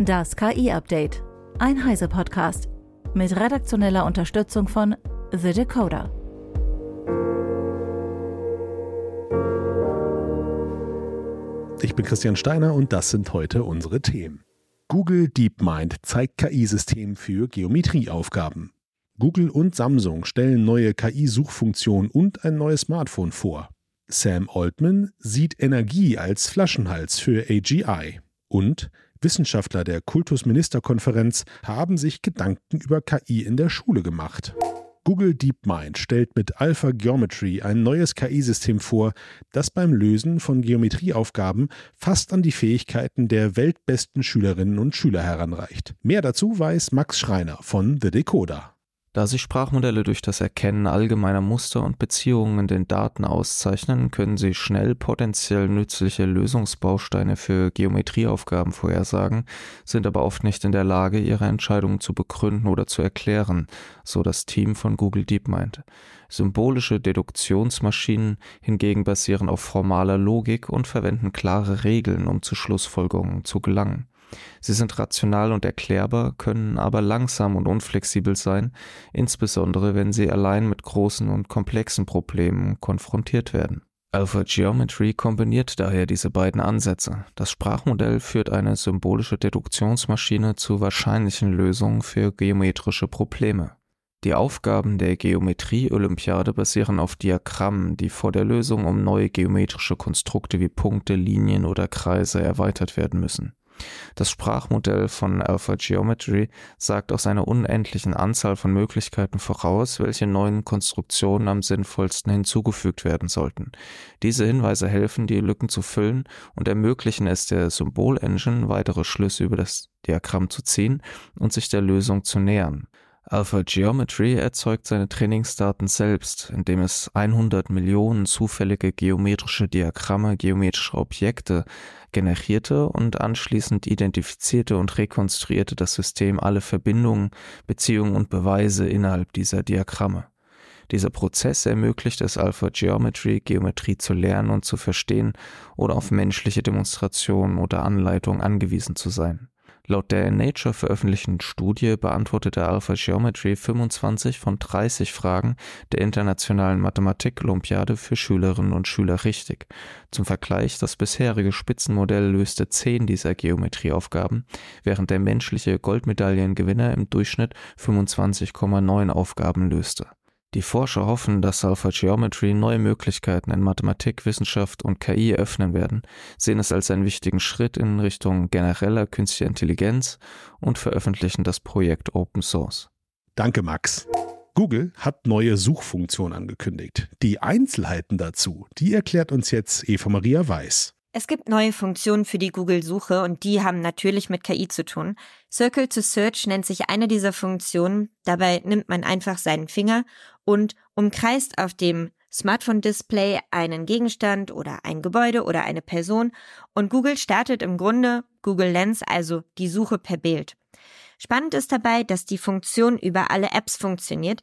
Das KI-Update. Ein Heise-Podcast. Mit redaktioneller Unterstützung von The Decoder. Ich bin Christian Steiner und das sind heute unsere Themen. Google DeepMind zeigt KI-System für Geometrieaufgaben. Google und Samsung stellen neue KI-Suchfunktion und ein neues Smartphone vor. Sam Altman sieht Energie als Flaschenhals für AGI. Und Wissenschaftler der Kultusministerkonferenz haben sich Gedanken über KI in der Schule gemacht. Google DeepMind stellt mit Alpha Geometry ein neues KI-System vor, das beim Lösen von Geometrieaufgaben fast an die Fähigkeiten der weltbesten Schülerinnen und Schüler heranreicht. Mehr dazu weiß Max Schreiner von The Decoder. Da sich Sprachmodelle durch das Erkennen allgemeiner Muster und Beziehungen in den Daten auszeichnen, können sie schnell potenziell nützliche Lösungsbausteine für Geometrieaufgaben vorhersagen, sind aber oft nicht in der Lage, ihre Entscheidungen zu begründen oder zu erklären, so das Team von Google DeepMind. Symbolische Deduktionsmaschinen hingegen basieren auf formaler Logik und verwenden klare Regeln, um zu Schlussfolgerungen zu gelangen. Sie sind rational und erklärbar, können aber langsam und unflexibel sein, insbesondere wenn sie allein mit großen und komplexen Problemen konfrontiert werden. Alpha Geometry kombiniert daher diese beiden Ansätze. Das Sprachmodell führt eine symbolische Deduktionsmaschine zu wahrscheinlichen Lösungen für geometrische Probleme. Die Aufgaben der Geometrie-Olympiade basieren auf Diagrammen, die vor der Lösung um neue geometrische Konstrukte wie Punkte, Linien oder Kreise erweitert werden müssen. Das Sprachmodell von Alpha Geometry sagt aus einer unendlichen Anzahl von Möglichkeiten voraus, welche neuen Konstruktionen am sinnvollsten hinzugefügt werden sollten. Diese Hinweise helfen, die Lücken zu füllen und ermöglichen es der Symbol-Engine, weitere Schlüsse über das Diagramm zu ziehen und sich der Lösung zu nähern. Alpha Geometry erzeugt seine Trainingsdaten selbst, indem es 100 Millionen zufällige geometrische Diagramme, geometrische Objekte generierte und anschließend identifizierte und rekonstruierte das System alle Verbindungen, Beziehungen und Beweise innerhalb dieser Diagramme. Dieser Prozess ermöglicht es Alpha Geometry, Geometrie zu lernen und zu verstehen oder auf menschliche Demonstrationen oder Anleitung angewiesen zu sein. Laut der in Nature veröffentlichten Studie beantwortete Alpha Geometry 25 von 30 Fragen der Internationalen Mathematik-Olympiade für Schülerinnen und Schüler richtig. Zum Vergleich, das bisherige Spitzenmodell löste 10 dieser Geometrieaufgaben, während der menschliche Goldmedaillengewinner im Durchschnitt 25,9 Aufgaben löste. Die Forscher hoffen, dass Alpha Geometry neue Möglichkeiten in Mathematik, Wissenschaft und KI eröffnen werden, sehen es als einen wichtigen Schritt in Richtung genereller künstlicher Intelligenz und veröffentlichen das Projekt Open Source. Danke, Max. Google hat neue Suchfunktionen angekündigt. Die Einzelheiten dazu, die erklärt uns jetzt Eva Maria Weiß. Es gibt neue Funktionen für die Google-Suche und die haben natürlich mit KI zu tun. Circle to Search nennt sich eine dieser Funktionen. Dabei nimmt man einfach seinen Finger und umkreist auf dem Smartphone-Display einen Gegenstand oder ein Gebäude oder eine Person und Google startet im Grunde Google Lens, also die Suche per Bild. Spannend ist dabei, dass die Funktion über alle Apps funktioniert.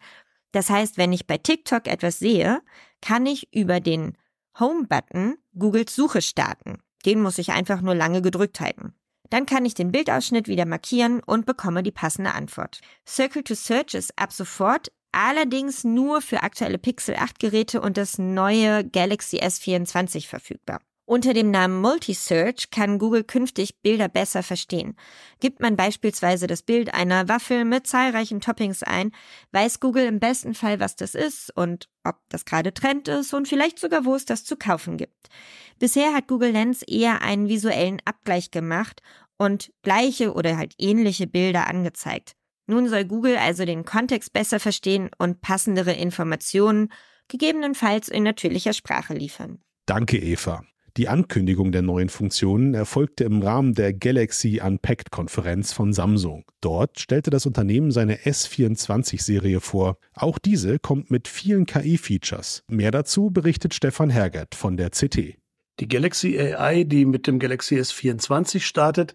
Das heißt, wenn ich bei TikTok etwas sehe, kann ich über den Home-Button Googles Suche starten. Den muss ich einfach nur lange gedrückt halten. Dann kann ich den Bildausschnitt wieder markieren und bekomme die passende Antwort. Circle to Search ist ab sofort allerdings nur für aktuelle Pixel 8 Geräte und das neue Galaxy S24 verfügbar. Unter dem Namen Multisearch kann Google künftig Bilder besser verstehen. Gibt man beispielsweise das Bild einer Waffel mit zahlreichen Toppings ein, weiß Google im besten Fall, was das ist und ob das gerade Trend ist und vielleicht sogar, wo es das zu kaufen gibt. Bisher hat Google Lens eher einen visuellen Abgleich gemacht und gleiche oder halt ähnliche Bilder angezeigt. Nun soll Google also den Kontext besser verstehen und passendere Informationen gegebenenfalls in natürlicher Sprache liefern. Danke, Eva. Die Ankündigung der neuen Funktionen erfolgte im Rahmen der Galaxy Unpacked Konferenz von Samsung. Dort stellte das Unternehmen seine S24-Serie vor. Auch diese kommt mit vielen KI-Features. Mehr dazu berichtet Stefan Hergert von der CT. Die Galaxy AI, die mit dem Galaxy S24 startet,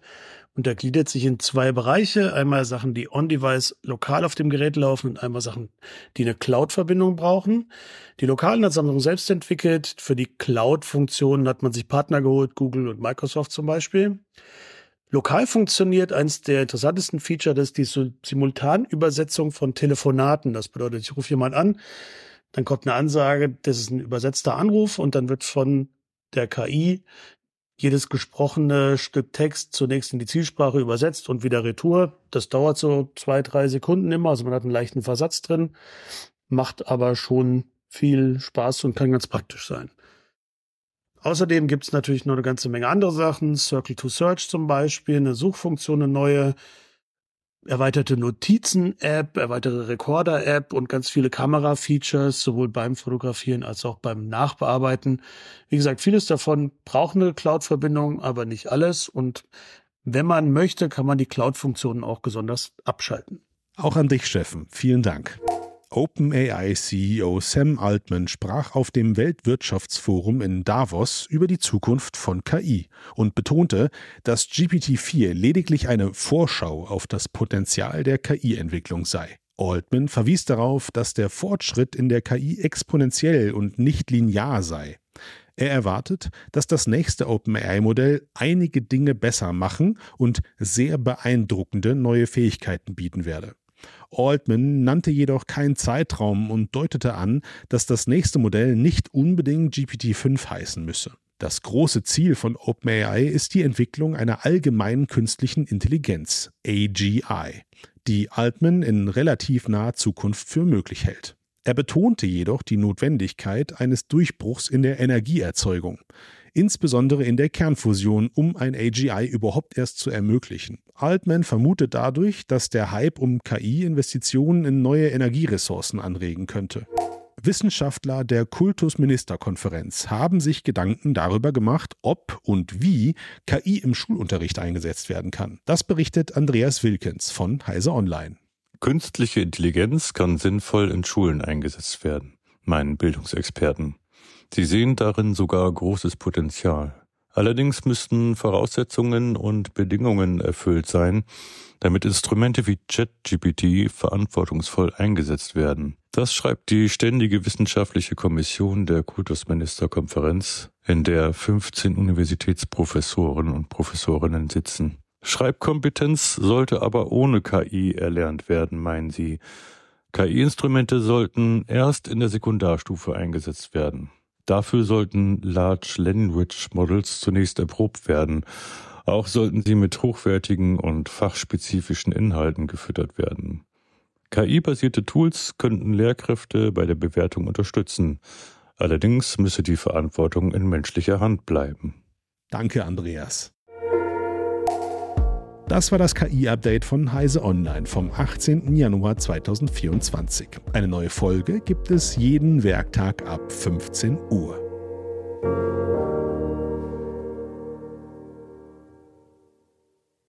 untergliedert sich in zwei Bereiche. Einmal Sachen, die on-device lokal auf dem Gerät laufen und einmal Sachen, die eine Cloud-Verbindung brauchen. Die lokalen hat Samsung selbst entwickelt. Für die Cloud-Funktionen hat man sich Partner geholt, Google und Microsoft zum Beispiel. lokal funktioniert. Eins der interessantesten Feature, das ist die Simultanübersetzung von Telefonaten. Das bedeutet, ich rufe jemand an, dann kommt eine Ansage, das ist ein übersetzter Anruf und dann wird von der KI jedes gesprochene Stück Text zunächst in die Zielsprache übersetzt und wieder retour. Das dauert so zwei, drei Sekunden immer. Also man hat einen leichten Versatz drin, macht aber schon viel Spaß und kann ganz praktisch sein. Außerdem gibt es natürlich noch eine ganze Menge andere Sachen. Circle to Search zum Beispiel, eine Suchfunktion, eine neue, erweiterte Notizen-App, erweiterte Recorder-App und ganz viele Kamera-Features, sowohl beim Fotografieren als auch beim Nachbearbeiten. Wie gesagt, vieles davon braucht eine Cloud-Verbindung, aber nicht alles. Und wenn man möchte, kann man die Cloud-Funktionen auch besonders abschalten. Auch an dich, Steffen. Vielen Dank. OpenAI-CEO Sam Altman sprach auf dem Weltwirtschaftsforum in Davos über die Zukunft von KI und betonte, dass GPT-4 lediglich eine Vorschau auf das Potenzial der KI-Entwicklung sei. Altman verwies darauf, dass der Fortschritt in der KI exponentiell und nicht linear sei. Er erwartet, dass das nächste OpenAI-Modell einige Dinge besser machen und sehr beeindruckende neue Fähigkeiten bieten werde. Altman nannte jedoch keinen Zeitraum und deutete an, dass das nächste Modell nicht unbedingt GPT-5 heißen müsse. Das große Ziel von OpenAI ist die Entwicklung einer allgemeinen künstlichen Intelligenz, AGI, die Altman in relativ naher Zukunft für möglich hält. Er betonte jedoch die Notwendigkeit eines Durchbruchs in der Energieerzeugung insbesondere in der Kernfusion, um ein AGI überhaupt erst zu ermöglichen. Altman vermutet dadurch, dass der Hype um KI-Investitionen in neue Energieressourcen anregen könnte. Wissenschaftler der Kultusministerkonferenz haben sich Gedanken darüber gemacht, ob und wie KI im Schulunterricht eingesetzt werden kann. Das berichtet Andreas Wilkens von Heise Online. Künstliche Intelligenz kann sinnvoll in Schulen eingesetzt werden, meinen Bildungsexperten. Sie sehen darin sogar großes Potenzial. Allerdings müssten Voraussetzungen und Bedingungen erfüllt sein, damit Instrumente wie ChatGPT verantwortungsvoll eingesetzt werden. Das schreibt die Ständige Wissenschaftliche Kommission der Kultusministerkonferenz, in der 15 Universitätsprofessoren und Professorinnen sitzen. Schreibkompetenz sollte aber ohne KI erlernt werden, meinen sie. KI-Instrumente sollten erst in der Sekundarstufe eingesetzt werden. Dafür sollten Large Language Models zunächst erprobt werden. Auch sollten sie mit hochwertigen und fachspezifischen Inhalten gefüttert werden. KI-basierte Tools könnten Lehrkräfte bei der Bewertung unterstützen. Allerdings müsse die Verantwortung in menschlicher Hand bleiben. Danke, Andreas. Das war das KI-Update von Heise Online vom 18. Januar 2024. Eine neue Folge gibt es jeden Werktag ab 15 Uhr.